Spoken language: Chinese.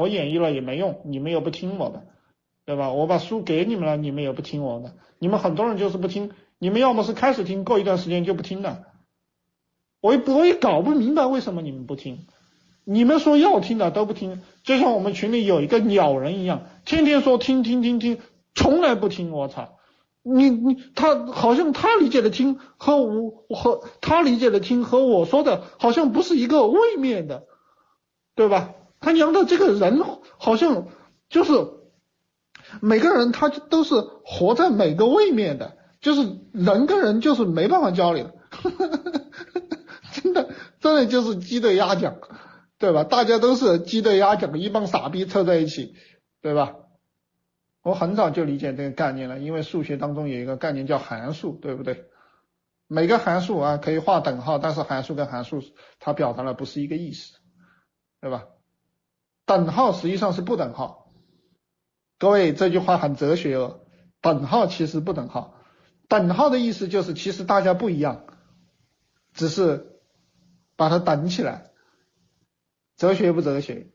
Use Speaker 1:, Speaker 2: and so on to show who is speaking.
Speaker 1: 我演绎了也没用，你们又不听我的，对吧？我把书给你们了，你们也不听我的，你们很多人就是不听，你们要么是开始听，过一段时间就不听了。我我也搞不明白为什么你们不听，你们说要听的都不听，就像我们群里有一个鸟人一样，天天说听听听听，从来不听，我操！你你他好像他理解的听和我和他理解的听和我说的好像不是一个位面的，对吧？他娘的，这个人好像就是每个人他都是活在每个位面的，就是人跟人就是没办法交流，真的真的就是鸡对鸭讲，对吧？大家都是鸡对鸭讲，一帮傻逼凑在一起，对吧？我很早就理解这个概念了，因为数学当中有一个概念叫函数，对不对？每个函数啊可以画等号，但是函数跟函数它表达的不是一个意思，对吧？等号实际上是不等号，各位这句话很哲学哦。等号其实不等号，等号的意思就是其实大家不一样，只是把它等起来。哲学不哲学？